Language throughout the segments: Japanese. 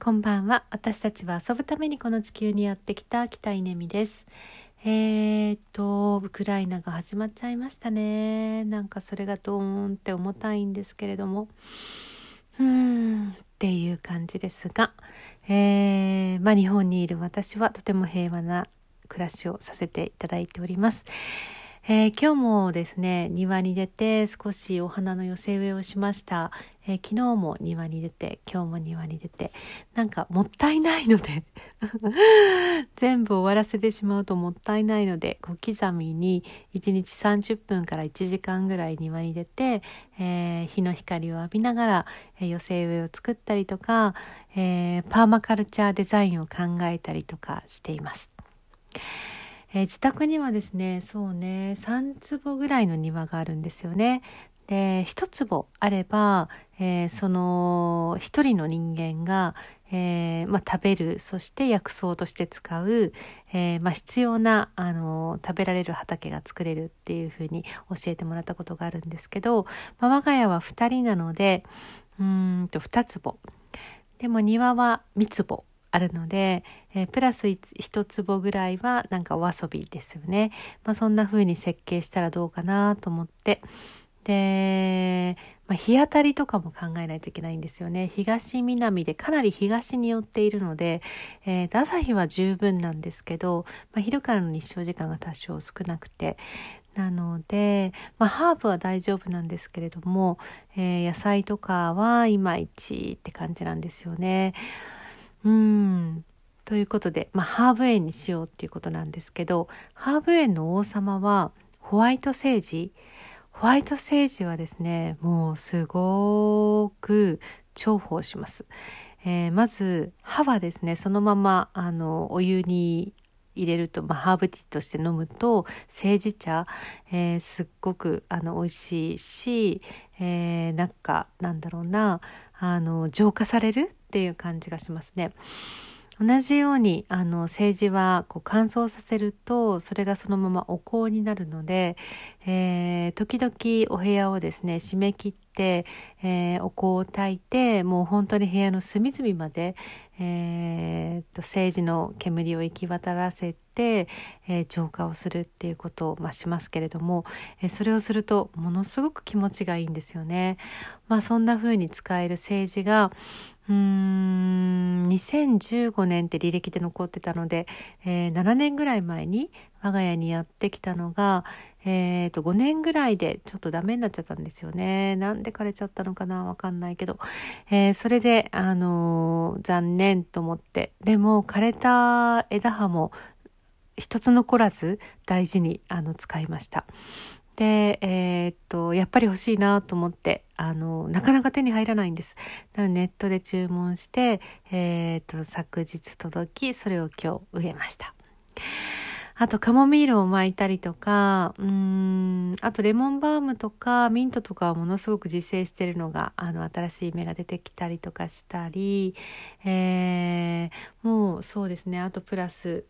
こんばんは。私たちは遊ぶためにこの地球にやってきた北稲美です。えー、っと、ウクライナが始まっちゃいましたね。なんかそれがドーンって重たいんですけれども。うーん、っていう感じですが、えー、まあ日本にいる私はとても平和な暮らしをさせていただいております。えー、今日もですね庭に出て少しお花の寄せ植えをしました、えー、昨日も庭に出て今日も庭に出てなんかもったいないので 全部終わらせてしまうともったいないので小刻みに1日30分から1時間ぐらい庭に出て、えー、日の光を浴びながら、え寄せ植えを作ったりとか、えパーマカルチャーデザインを考えたりとかしています。えー、自宅にはですねそうね3坪ぐらいの庭があるんですよね。で1坪あれば、えー、その1人の人間が、えー、まあ、食べるそして薬草として使う、えまあ、必要なあの食べられる畑が作れるっていうふうに教えてもらったことがあるんですけど、まあ、我が家は2人なのでうんと2坪でも庭は3坪あるので、えー、プラス1坪ぐらいはなんかお遊びですよね。まあ、そんな風に設計したらどうかなと思って。で、まあ、日当たりとかも考えないといけないんですよね。東南でかなり東に寄っているので、えー、朝日は十分なんですけど、まあ、昼からの日照時間が多少少なくて、なので、まあ、ハーブは大丈夫なんですけれども、えー、野菜とかはいまいちって感じなんですよね。うんということで、まあ、ハーブ園にしようっていうことなんですけどハーブ園の王様はホワイトセージホワイトセージはですねもうすごく重宝します。えー、まず歯はですねそのままあのお湯に入れると、まあ、ハーブティーとして飲むとセージ茶、えー、すっごくあの美味しいし、えー、なんかなんだろうなあの浄化されるっていう感じがしますね。同じようにあの政治はこう乾燥させるとそれがそのままお香になるので、えー、時々お部屋をですね締め切って、えー、お香を焚いてもう本当に部屋の隅々まで、えー、と政治の煙を行き渡らせて、えー、浄化をするっていうことを、まあ、しますけれども、えー、それをするとものすごく気持ちがいいんですよね。まあ、そんな風に使える政治がうーん2015年って履歴で残ってたので、えー、7年ぐらい前に我が家にやってきたのが、えー、と5年ぐらいでちょっとダメになっちゃったんですよね。なんで枯れちゃったのかなわかんないけど、えー、それで、あのー、残念と思ってでも枯れた枝葉も一つ残らず大事にあの使いました。で、えー、っと、やっぱり欲しいなと思って、あの、なかなか手に入らないんです。なのでネットで注文して、えー、っと、昨日届き、それを今日植えました。あとカモミールを巻いたりとか、うーん、あとレモンバームとかミントとかはものすごく自生してるのが、あの、新しい芽が出てきたりとかしたり、えー、もうそうですね、あとプラス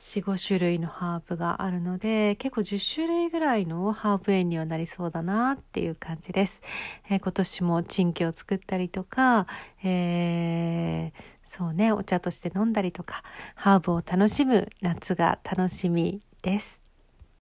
4、5種類のハーブがあるので、結構10種類ぐらいのハーブ園にはなりそうだなっていう感じです。えー、今年もチンキを作ったりとか、えーそうねお茶として飲んだりとかハーブを楽しむ夏が楽しみです。